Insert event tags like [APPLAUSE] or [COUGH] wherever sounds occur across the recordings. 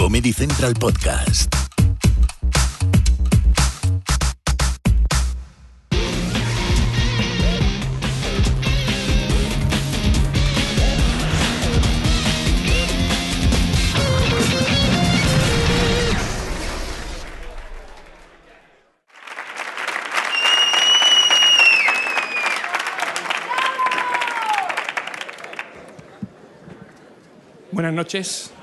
Comedy Central Podcast. Buenas noches.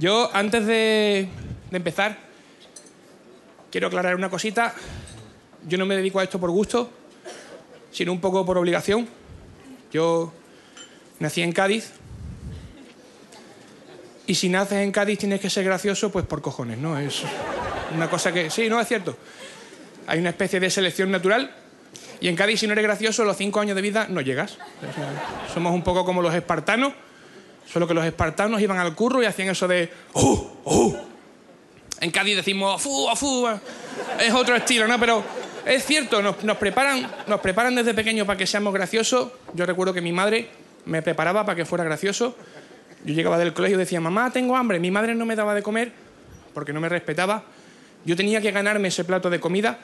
Yo, antes de, empezar, quiero aclarar una cosita. Yo no me dedico a esto por gusto, sino un poco por obligación. Yo nací en Cádiz. Y si naces en Cádiz tienes que ser gracioso, pues por cojones, ¿no? Es una cosa que... Sí, no, es cierto. Hay una especie de selección natural y en Cádiz, si no eres gracioso, los cinco años de vida no llegas. Somos un poco como los espartanos, solo que los espartanos iban al curro y hacían eso de. ¡Uh! ¡Uh! En Cádiz decimos ¡fu! ¡fu! Es otro estilo, ¿no? Pero es cierto, nos, nos, preparan, nos preparan desde pequeños para que seamos graciosos. Yo recuerdo que mi madre me preparaba para que fuera gracioso. Yo llegaba del colegio y decía, mamá, tengo hambre. Mi madre no me daba de comer porque no me respetaba. Yo tenía que ganarme ese plato de comida.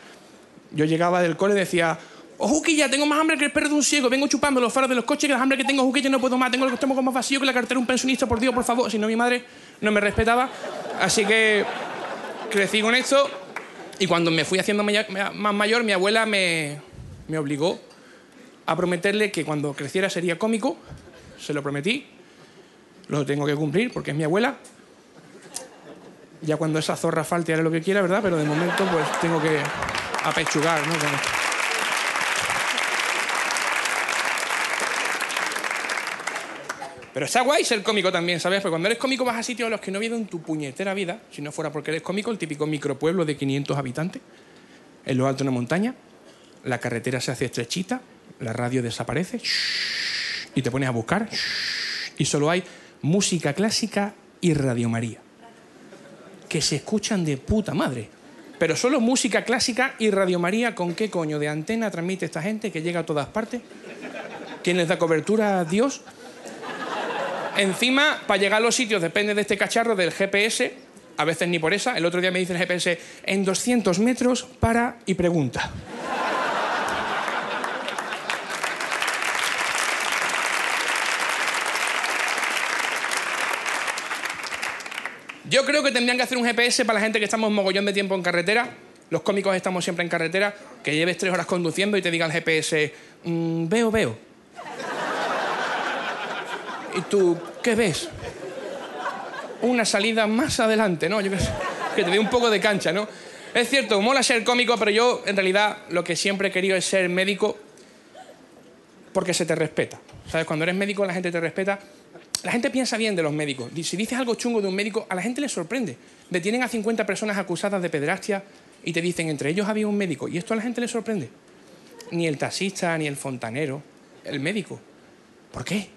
Yo llegaba del cole y decía, oh, Juquilla, tengo más hambre que el perro de un ciego. Vengo chupando los faros de los coches, que la hambre que tengo, Juquilla, no puedo más. Tengo el estómago más vacío que la cartera de un pensionista, por Dios, por favor. Si no, mi madre no me respetaba. Así que crecí con esto. Y cuando me fui haciendo más mayor, mi abuela me, me obligó a prometerle que cuando creciera sería cómico. Se lo prometí. Lo tengo que cumplir porque es mi abuela. Ya cuando esa zorra falte haré lo que quiera, ¿verdad? Pero de momento pues tengo que apechugar, ¿no? Con esto. Pero está guay ser cómico también, ¿sabes? Porque cuando eres cómico vas a sitios a los que no ido en tu puñetera vida, si no fuera porque eres cómico, el típico micropueblo de 500 habitantes, en lo alto de una montaña, la carretera se hace estrechita, la radio desaparece, y te pones a buscar, y solo hay música clásica y Radio María, que se escuchan de puta madre. Pero solo música clásica y Radio María, ¿con qué coño de antena transmite esta gente que llega a todas partes? ¿Quién les da cobertura a Dios? Encima, para llegar a los sitios depende de este cacharro del GPS, a veces ni por esa. El otro día me dice el GPS, en 200 metros, para y pregunta. Yo creo que tendrían que hacer un GPS para la gente que estamos mogollón de tiempo en carretera. Los cómicos estamos siempre en carretera. Que lleves tres horas conduciendo y te diga el GPS, mmm, veo, veo. ¿Y tú qué ves? Una salida más adelante, ¿no? Yo que, que te dé un poco de cancha, ¿no? Es cierto, mola ser cómico, pero yo en realidad lo que siempre he querido es ser médico porque se te respeta. ¿Sabes? Cuando eres médico la gente te respeta. La gente piensa bien de los médicos. Si dices algo chungo de un médico, a la gente le sorprende. Detienen a 50 personas acusadas de pederastia y te dicen, entre ellos había un médico. Y esto a la gente le sorprende. Ni el taxista, ni el fontanero, el médico. ¿Por qué?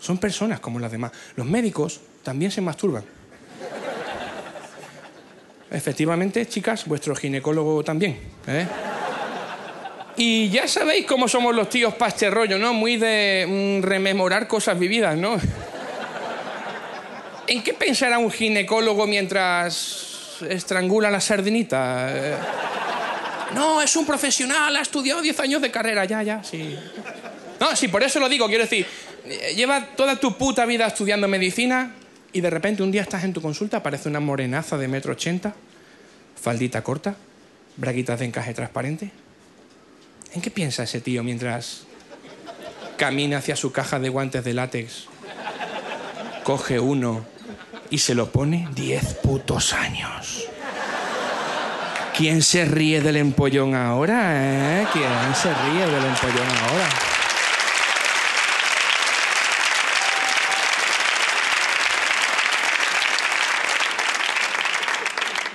Son personas como las demás. Los médicos también se masturban. Efectivamente, chicas, vuestro ginecólogo también. ¿eh? Y ya sabéis cómo somos los tíos para este rollo, ¿no? Muy de mm, rememorar cosas vividas, ¿no? ¿En qué pensará un ginecólogo mientras estrangula la sardinita? Eh, No, es un profesional, ha estudiado 10 años de carrera, ya, ya, sí. No, sí, por eso lo digo, quiero decir, lleva toda tu puta vida estudiando medicina y de repente un día estás en tu consulta, aparece una morenaza de metro ochenta, faldita corta, braguitas de encaje transparente. ¿En qué piensa ese tío mientras camina hacia su caja de guantes de látex, coge uno y se lo pone diez putos años? ¿Quién se ríe del empollón ahora, eh? ¿Quién se ríe del empollón ahora?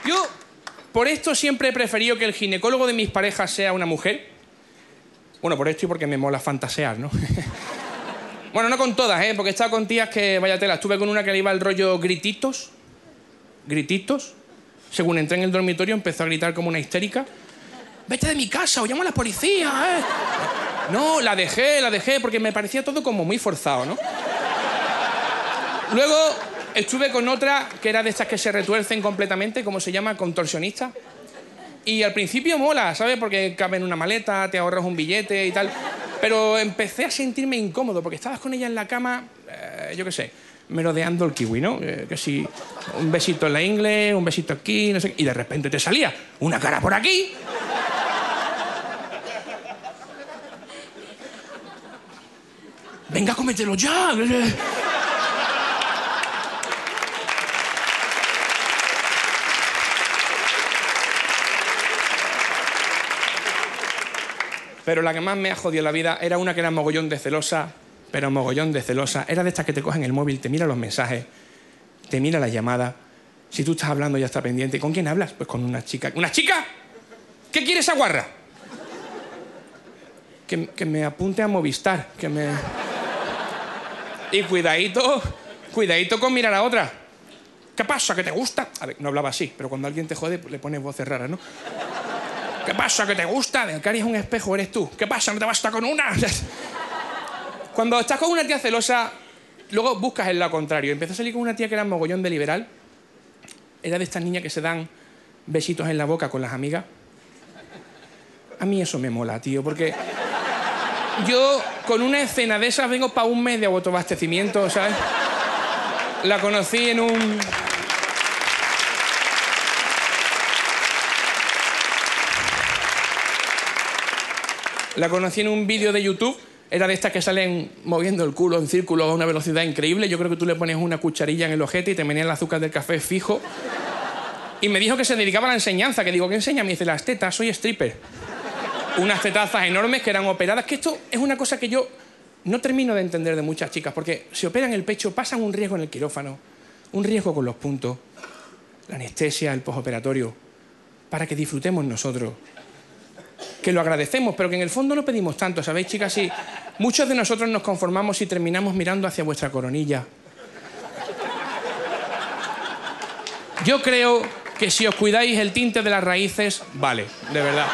Yo, por esto, siempre he preferido que el ginecólogo de mis parejas sea una mujer. Bueno, por esto y porque me mola fantasear, ¿no? [LAUGHS] bueno, no con todas, ¿eh? Porque he estado con tías que, vaya tela, estuve con una que le iba el rollo grititos. Grititos. Según entré en el dormitorio, empezó a gritar como una histérica. Vete de mi casa o llamo a la policía, ¿eh? No, la dejé, la dejé, porque me parecía todo como muy forzado, ¿no? Luego estuve con otra que era de estas que se retuercen completamente, como se llama, contorsionista. Y al principio mola, ¿sabes? Porque cabe en una maleta, te ahorras un billete y tal. Pero empecé a sentirme incómodo porque estabas con ella en la cama, eh, yo qué sé, merodeando el kiwi, ¿no? Eh, que si un besito en la ingle, un besito aquí, no sé Y de repente te salía una cara por aquí. Venga, cómetelo ya. Pero la que más me ha jodido la vida era una que era mogollón de celosa, pero mogollón de celosa. Era de estas que te cogen el móvil, te mira los mensajes, te mira la llamada. Si tú estás hablando ya está pendiente. ¿Con quién hablas? Pues con una chica. ¿Una chica? ¿Qué quiere esa guarra? Que, me apunte a Movistar, que me... Y cuidadito, cuidadito con mirar a otra. ¿Qué pasa? ¿Que te gusta? A ver, no hablaba así, pero cuando alguien te jode, le pones voces raras, ¿no? ¿Qué pasa? ¿Que te gusta? El cari es un espejo, eres tú. ¿Qué pasa? ¿No te basta con una? [LAUGHS] Cuando estás con una tía celosa, luego buscas el lado contrario. Empecé a salir con una tía que era mogollón de liberal. Era de estas niñas que se dan besitos en la boca con las amigas. A mí eso me mola, tío, porque yo con una escena de esas vengo para un mes de autoabastecimiento, ¿sabes? La conocí en un... La conocí en un vídeo de YouTube. Era de estas que salen moviendo el culo en círculo a una velocidad increíble. Yo creo que tú le pones una cucharilla en el ojete y te venía el azúcar del café fijo. Y me dijo que se dedicaba a la enseñanza. Que digo, ¿qué enseña? Me dice, las tetas, soy stripper. Unas tetazas enormes que eran operadas. Que esto es una cosa que yo no termino de entender de muchas chicas. Porque se operan el pecho, pasan un riesgo en el quirófano, un riesgo con los puntos, la anestesia, el postoperatorio, para que disfrutemos nosotros que lo agradecemos, pero que en el fondo no pedimos tanto, ¿sabéis, chicas? Sí, muchos de nosotros nos conformamos y terminamos mirando hacia vuestra coronilla. Yo creo que si os cuidáis el tinte de las raíces, vale, de verdad.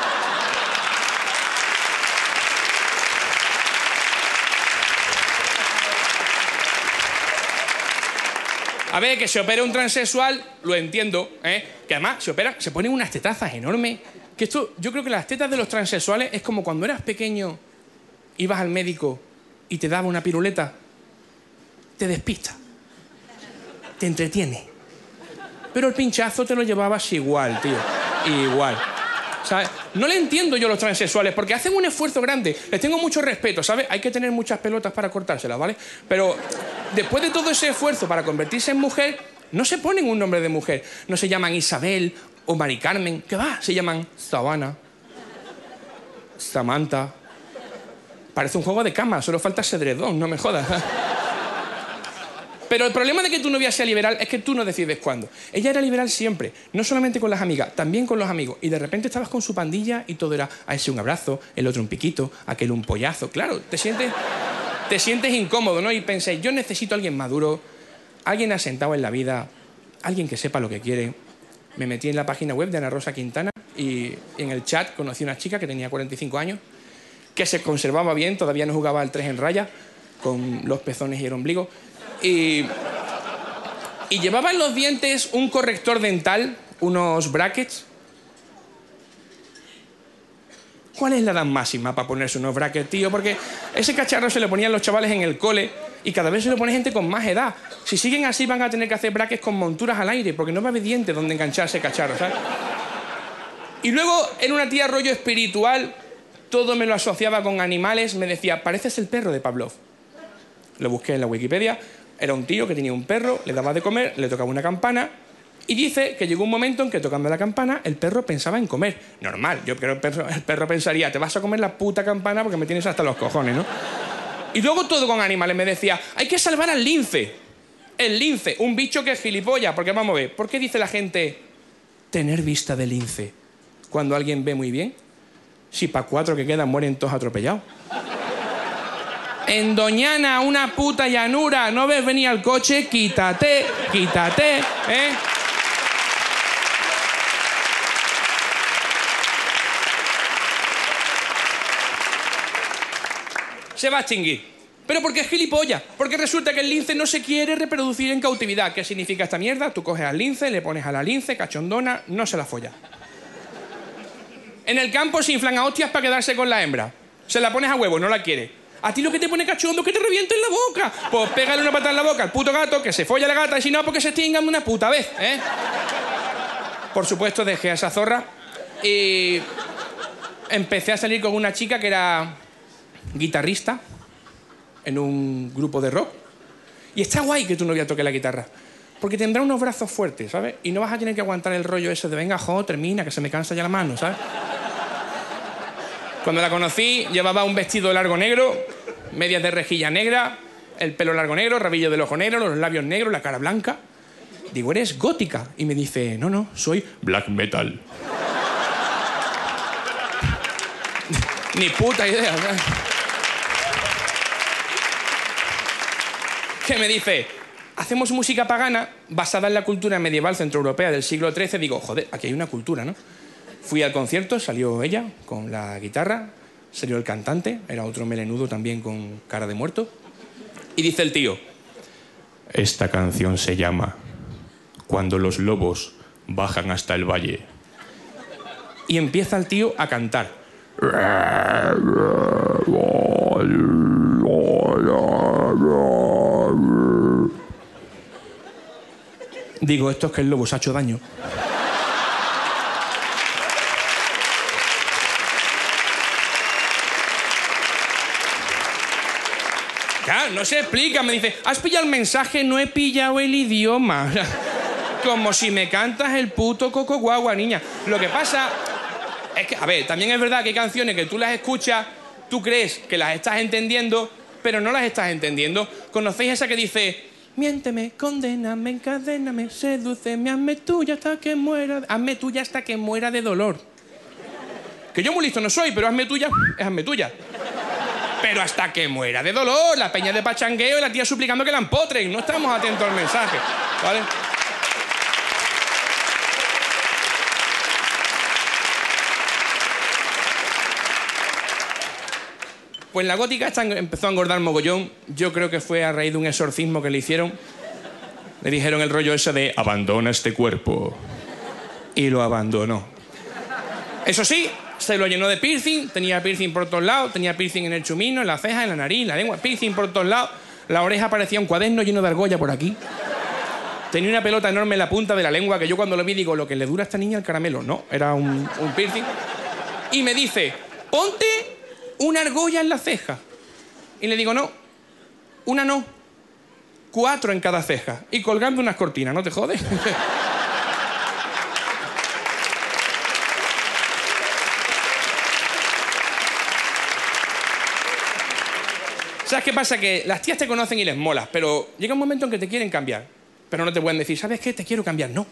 A ver, que se opere un transexual, lo entiendo, ¿eh? Que además se opera, se ponen unas tetazas enormes que esto, yo creo que las tetas de los transexuales es como cuando eras pequeño, ibas al médico y te daba una piruleta, te despista, te entretiene. Pero el pinchazo te lo llevabas igual, tío. Igual. ¿Sabes? No le entiendo yo a los transexuales porque hacen un esfuerzo grande. Les tengo mucho respeto, ¿sabes? Hay que tener muchas pelotas para cortárselas, ¿vale? Pero después de todo ese esfuerzo para convertirse en mujer, no se ponen un nombre de mujer. No se llaman Isabel o Mari Carmen, ¿qué va? Se llaman Sabana, Samantha. Parece un juego de cama, solo falta cedredón, no me jodas. Pero el problema de que tu novia sea liberal es que tú no decides cuándo. Ella era liberal siempre, no solamente con las amigas, también con los amigos. Y de repente estabas con su pandilla y todo era a ese un abrazo, el otro un piquito, aquel un pollazo. Claro, te sientes, te sientes incómodo, ¿no? Y pensé, yo necesito a alguien maduro, alguien asentado en la vida, alguien que sepa lo que quiere, me metí en la página web de Ana Rosa Quintana y en el chat conocí una chica que tenía 45 años, que se conservaba bien, todavía no jugaba al 3 en raya, con los pezones y el ombligo. Y, y llevaba en los dientes un corrector dental, unos brackets. ¿Cuál es la edad máxima para ponerse unos brackets, tío? Porque ese cacharro se le ponían los chavales en el cole y cada vez se lo pone gente con más edad. Si siguen así van a tener que hacer braques con monturas al aire porque no va a haber dientes donde engancharse cacharro, ¿sabes? Y luego en una tía rollo espiritual, todo me lo asociaba con animales, me decía, pareces el perro de Pavlov. Lo busqué en la Wikipedia, era un tío que tenía un perro, le daba de comer, le tocaba una campana y dice que llegó un momento en que tocando la campana el perro pensaba en comer. Normal, yo creo que el perro, el perro pensaría, te vas a comer la puta campana porque me tienes hasta los cojones, ¿no? Y luego todo con animales. Me decía, hay que salvar al lince. El lince, un bicho que es gilipollas. Porque vamos a ver, ¿por qué dice la gente tener vista de lince. Cuando alguien ve muy bien, si para cuatro que quedan mueren todos atropellados. En Doñana, una puta llanura, ¿no ves venir al coche? Quítate, quítate, ¿eh? Se va a extinguir. Pero porque es gilipollas. Porque resulta que el lince no se quiere reproducir en cautividad. ¿Qué significa esta mierda? Tú coges al lince, le pones a la lince, cachondona, no se la folla. En el campo se inflan a hostias para quedarse con la hembra. Se la pones a huevo, no la quiere. A ti lo que te pone cachondo es que te reviente en la boca. Pues pégale una patada en la boca al puto gato, que se folla la gata, y si no, porque se extingan una puta vez, ¿eh? Por supuesto, dejé a esa zorra y empecé a salir con una chica que era guitarrista en un grupo de rock. Y está guay que tu novia toque la guitarra. Porque tendrá unos brazos fuertes, ¿sabes? Y no vas a tener que aguantar el rollo ese de venga, jo, termina, que se me cansa ya la mano, ¿sabes? Cuando la conocí, llevaba un vestido largo negro, medias de rejilla negra, el pelo largo negro, rabillo del ojo negro, los labios negros, la cara blanca. Digo, ¿eres gótica? Y me dice, no, no, soy black metal. [LAUGHS] Ni puta idea. ¿sabes? Que me dice, hacemos música pagana basada en la cultura medieval centroeuropea del siglo XIII. Digo, joder, aquí hay una cultura, ¿no? Fui al concierto, salió ella con la guitarra, salió el cantante, era otro melenudo también con cara de muerto. Y dice el tío, esta canción se llama Cuando los lobos bajan hasta el valle. Y empieza el tío a cantar. [LAUGHS] Digo, esto es que el lobo se ha hecho daño. Claro, no se explica. Me dice, ¿has pillado el mensaje? No he pillado el idioma. [LAUGHS] Como si me cantas el puto coco guagua, niña. Lo que pasa es que, a ver, también es verdad que hay canciones que tú las escuchas, tú crees que las estás entendiendo, pero no las estás entendiendo. ¿Conocéis esa que dice, miénteme, condéname, encadéname, sedúceme, hazme tuya hasta que muera, hazme tuya hasta que muera de dolor? Que yo muy listo no soy, pero hazme tuya, es hazme tuya. Pero hasta que muera de dolor, la peña de pachangueo y la tía suplicando que la empotren. No estamos atentos al mensaje, ¿vale? Pues la gótica empezó a engordar mogollón. Yo creo que fue a raíz de un exorcismo que le hicieron. Le dijeron el rollo ese de abandona este cuerpo. Y lo abandonó. Eso sí, se lo llenó de piercing, tenía piercing por todos lados, tenía piercing en el chumino, en la ceja, en la nariz, en la lengua, piercing por todos lados. La oreja parecía un cuaderno lleno de argolla por aquí. Tenía una pelota enorme en la punta de la lengua que yo cuando lo vi digo, lo que le dura a esta niña el caramelo. No, era un, un piercing. Y me dice, ponte una argolla en la ceja. Y le digo, no, una no, cuatro en cada ceja. Y colgando unas cortinas, ¿no te jodes? [LAUGHS] ¿Sabes qué pasa? Que las tías te conocen y les molas, pero llega un momento en que te quieren cambiar. Pero no te pueden decir, ¿sabes qué? Te quiero cambiar. No.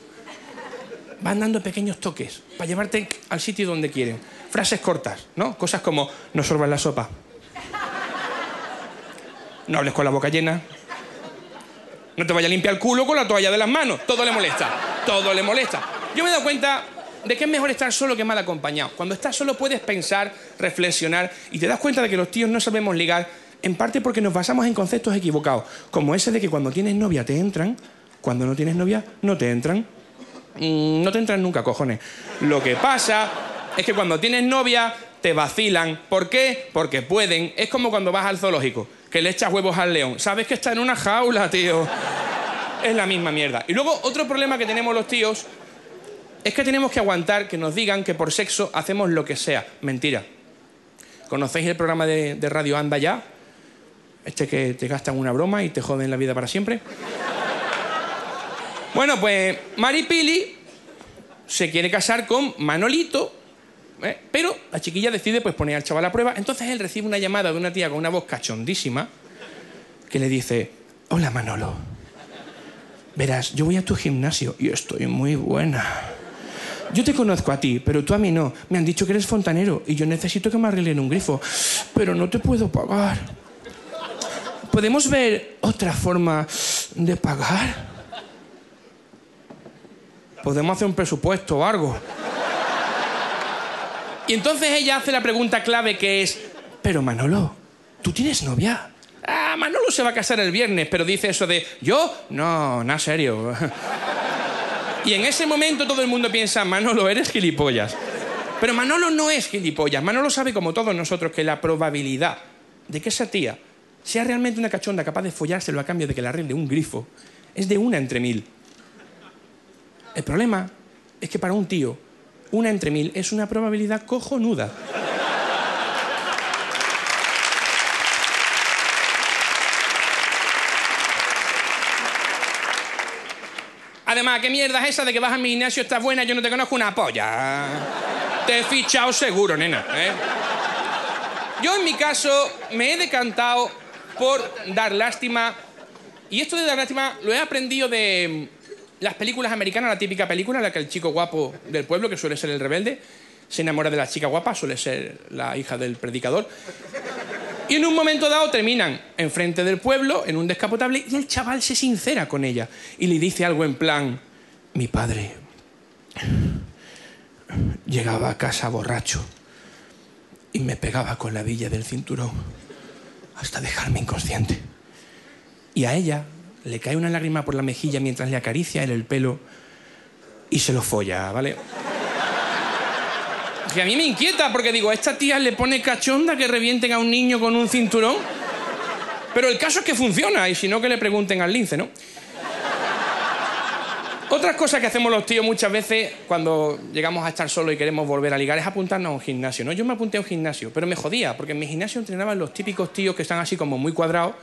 Van dando pequeños toques para llevarte al sitio donde quieren. Frases cortas, ¿no? Cosas como, no sorbas la sopa. No hables con la boca llena. No te vayas a limpiar el culo con la toalla de las manos. Todo le molesta. Todo le molesta. Yo me he dado cuenta de que es mejor estar solo que mal acompañado. Cuando estás solo puedes pensar, reflexionar y te das cuenta de que los tíos no sabemos ligar en parte porque nos basamos en conceptos equivocados, como ese de que cuando tienes novia te entran, cuando no tienes novia no te entran. Mm, no te entran nunca, cojones. Lo que pasa es que cuando tienes novia te vacilan. ¿Por qué? Porque pueden. Es como cuando vas al zoológico, que le echas huevos al león. Sabes que está en una jaula, tío. Es la misma mierda. Y luego otro problema que tenemos los tíos es que tenemos que aguantar que nos digan que por sexo hacemos lo que sea. Mentira. ¿Conocéis el programa de, de radio Anda Ya? Este que te gastan una broma y te joden la vida para siempre. Bueno, pues Maripili se quiere casar con Manolito, ¿eh? pero la chiquilla decide pues poner al chaval a prueba. Entonces él recibe una llamada de una tía con una voz cachondísima que le dice, hola Manolo, verás, yo voy a tu gimnasio y estoy muy buena. Yo te conozco a ti, pero tú a mí no. Me han dicho que eres fontanero y yo necesito que me arreglen un grifo, pero no te puedo pagar. ¿Podemos ver otra forma de pagar? Podemos hacer un presupuesto o algo. Y entonces ella hace la pregunta clave que es, pero Manolo, ¿tú tienes novia? Ah, Manolo se va a casar el viernes, pero dice eso de, ¿yo? No, nada serio. Y en ese momento todo el mundo piensa, Manolo, eres gilipollas. Pero Manolo no es gilipollas. Manolo sabe, como todos nosotros, que la probabilidad de que esa tía sea realmente una cachonda capaz de follárselo a cambio de que le arregle un grifo es de una entre mil. El problema es que para un tío, una entre mil es una probabilidad cojonuda. Además, ¿qué mierda es esa de que vas a mi gimnasio, estás buena, yo no te conozco una polla? Te he fichado seguro, nena. ¿eh? Yo en mi caso me he decantado por dar lástima. Y esto de dar lástima lo he aprendido de las películas americanas, la típica película en la que el chico guapo del pueblo, que suele ser el rebelde, se enamora de la chica guapa, suele ser la hija del predicador. Y en un momento dado terminan enfrente del pueblo, en un descapotable, y el chaval se sincera con ella y le dice algo en plan, mi padre llegaba a casa borracho y me pegaba con la villa del cinturón hasta dejarme inconsciente. Y a ella le cae una lágrima por la mejilla mientras le acaricia él el pelo y se lo folla, ¿vale? Que a mí me inquieta porque digo, esta tía le pone cachonda que revienten a un niño con un cinturón. Pero el caso es que funciona y si no que le pregunten al lince, ¿no? Otras cosas que hacemos los tíos muchas veces cuando llegamos a estar solos y queremos volver a ligar es apuntarnos a un gimnasio. ¿no? Yo me apunté a un gimnasio, pero me jodía, porque en mi gimnasio entrenaban los típicos tíos que están así como muy cuadrados,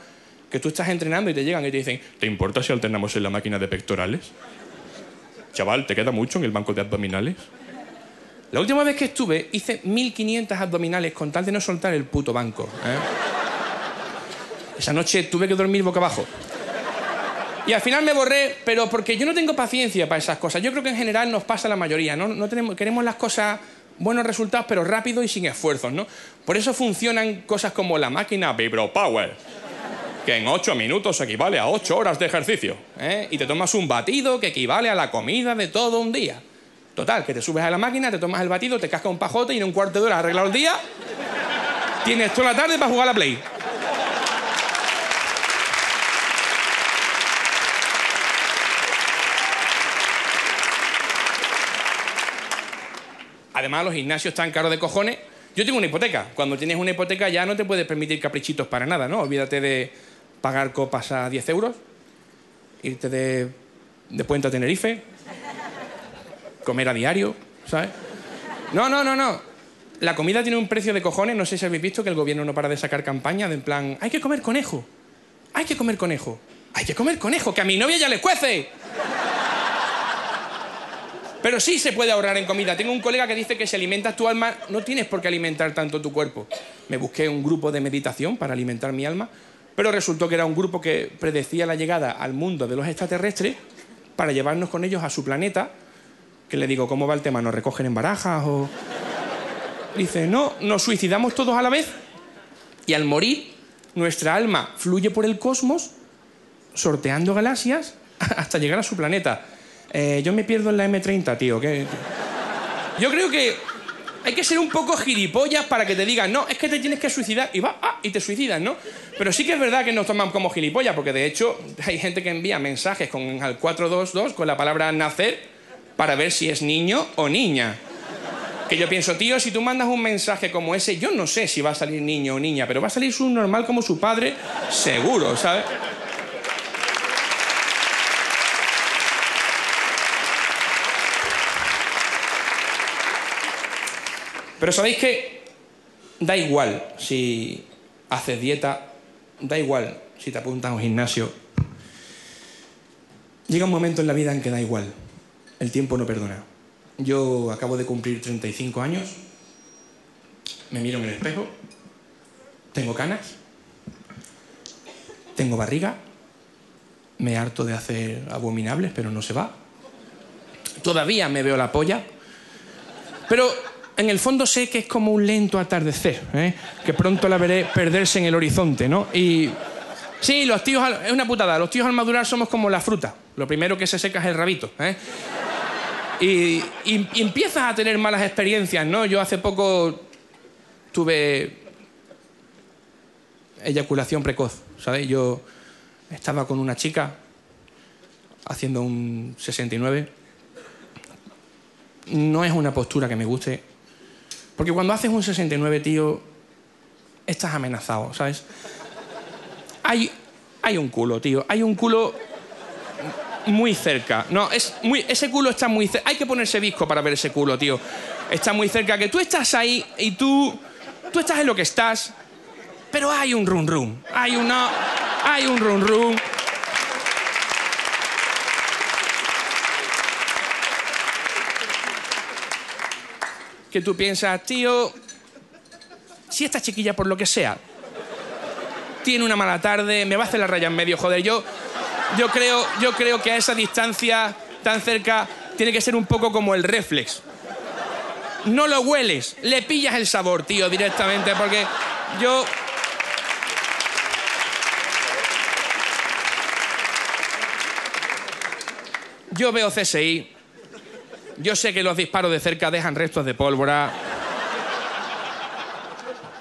que tú estás entrenando y te llegan y te dicen, ¿te importa si alternamos en la máquina de pectorales? Chaval, ¿te queda mucho en el banco de abdominales? La última vez que estuve hice 1500 abdominales con tal de no soltar el puto banco. ¿eh? Esa noche tuve que dormir boca abajo. Y al final me borré, pero porque yo no tengo paciencia para esas cosas. Yo creo que en general nos pasa la mayoría, ¿no? no queremos las cosas, buenos resultados, pero rápido y sin esfuerzos, ¿no? Por eso funcionan cosas como la máquina Vibro Power, que en 8 minutos equivale a 8 horas de ejercicio. ¿eh? Y te tomas un batido que equivale a la comida de todo un día. Total, que te subes a la máquina, te tomas el batido, te casca un pajote y en un cuarto de hora arreglado el día. Tienes toda la tarde para jugar a la Play. Además, los gimnasios están caros de cojones. Yo tengo una hipoteca. Cuando tienes una hipoteca ya no te puedes permitir caprichitos para nada, ¿no? Olvídate de pagar copas a 10 euros, irte de, de Puente a Tenerife, comer a diario, ¿sabes? No, no, no, no. La comida tiene un precio de cojones. No sé si habéis visto que el gobierno no para de sacar campaña de en plan, hay que comer conejo. Hay que comer conejo. Hay que comer conejo, que a mi novia ya le cuece. Pero sí se puede ahorrar en comida. Tengo un colega que dice que si alimentas tu alma, no tienes por qué alimentar tanto tu cuerpo. Me busqué un grupo de meditación para alimentar mi alma, pero resultó que era un grupo que predecía la llegada al mundo de los extraterrestres para llevarnos con ellos a su planeta. Que le digo, ¿cómo va el tema? ¿Nos recogen en barajas o...? Dice, no, nos suicidamos todos a la vez y al morir nuestra alma fluye por el cosmos sorteando galaxias [LAUGHS] hasta llegar a su planeta. Eh, yo me pierdo en la M30, tío. Yo creo que hay que ser un poco gilipollas para que te digan, no, es que te tienes que suicidar y va, ah, y te suicidas, ¿no? Pero sí que es verdad que nos toman como gilipollas, porque de hecho [LAUGHS] hay gente que envía mensajes con al 422 con la palabra nacer para ver si es niño o niña. Que yo pienso, tío, si tú mandas un mensaje como ese, yo no sé si va a salir niño o niña, pero va a salir su normal como su padre, seguro, ¿sabes? Pero sabéis que da igual si haces dieta, da igual si te apuntas a un gimnasio. Llega un momento en la vida en que da igual. El tiempo no perdona. Yo acabo de cumplir 35 años, me miro en el espejo, tengo canas, tengo barriga, me harto de hacer abominables, pero no se va. Todavía me veo la polla, Pero en el fondo sé que es como un lento atardecer, ¿eh? que pronto la veré perderse en el horizonte, ¿no? Y sí, los tíos, al- es una putada, los tíos al madurar somos como la fruta. Lo primero que se seca es el rabito, ¿eh? Y, y- y empiezas a tener malas experiencias, ¿no? Yo hace poco tuve eyaculación precoz, ¿sabes? Yo estaba con una chica haciendo un 69. No es una postura que me guste. Porque cuando haces un 69, tío, estás amenazado, ¿sabes? Hay, hay un culo, tío. Hay un culo muy cerca. No, es muy, ese culo está muy cerca. Hay que ponerse visco para ver ese culo, tío. Está muy cerca. Que tú estás ahí y tú. Tú estás en lo que estás. Pero hay un run run. Hay. Hay un run run. Que tú piensas, tío. Si esta chiquilla, por lo que sea, tiene una mala tarde, me va a hacer la raya en medio, joder. Yo, yo, creo, yo creo que a esa distancia tan cerca tiene que ser un poco como el reflex. No lo hueles, le pillas el sabor, tío, directamente, porque yo. Yo veo CSI. Yo sé que los disparos de cerca dejan restos de pólvora.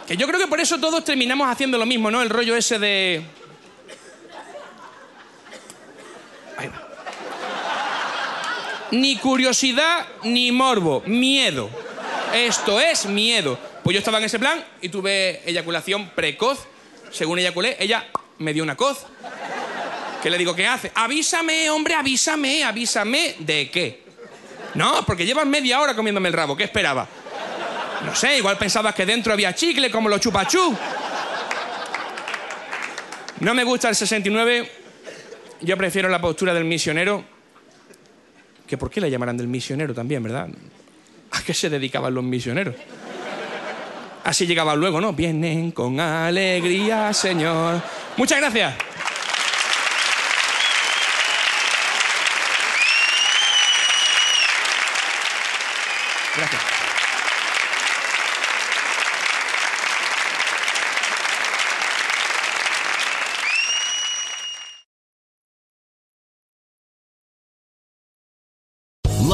Que yo creo que por eso todos terminamos haciendo lo mismo, ¿no? El rollo ese de. Ahí va. Ni curiosidad ni morbo, miedo. Esto es miedo. Pues yo estaba en ese plan y tuve eyaculación precoz. Según eyaculé, ella me dio una coz. ¿Qué le digo? ¿Qué hace? Avísame, hombre, avísame, avísame. ¿De qué? No, porque llevas media hora comiéndome el rabo. ¿Qué esperaba? No sé, igual pensabas que dentro había chicle como los chupachú. No me gusta el 69. Yo prefiero la postura del misionero. Que por qué le llamarán del misionero también, ¿verdad? ¿A qué se dedicaban los misioneros? Así llegaban luego, ¿no? Vienen con alegría, Señor. Muchas gracias. Gracias.